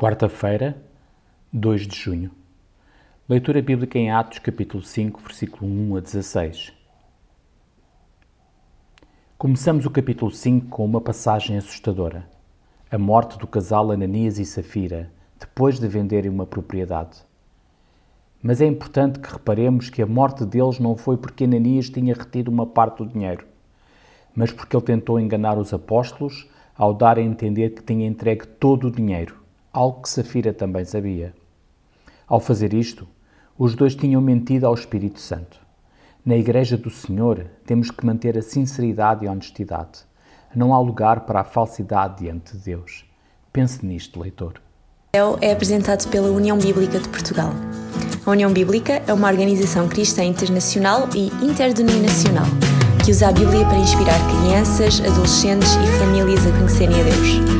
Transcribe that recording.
Quarta-feira, 2 de junho. Leitura bíblica em Atos, capítulo 5, versículo 1 a 16. Começamos o capítulo 5 com uma passagem assustadora. A morte do casal Ananias e Safira, depois de venderem uma propriedade. Mas é importante que reparemos que a morte deles não foi porque Ananias tinha retido uma parte do dinheiro, mas porque ele tentou enganar os apóstolos ao dar a entender que tinha entregue todo o dinheiro algo que Safira também sabia. Ao fazer isto, os dois tinham mentido ao Espírito Santo. Na Igreja do Senhor, temos que manter a sinceridade e a honestidade. Não há lugar para a falsidade diante de Deus. Pense nisto, leitor. É apresentado pela União Bíblica de Portugal. A União Bíblica é uma organização cristã internacional e interdenominacional que usa a Bíblia para inspirar crianças, adolescentes e famílias a conhecerem a Deus.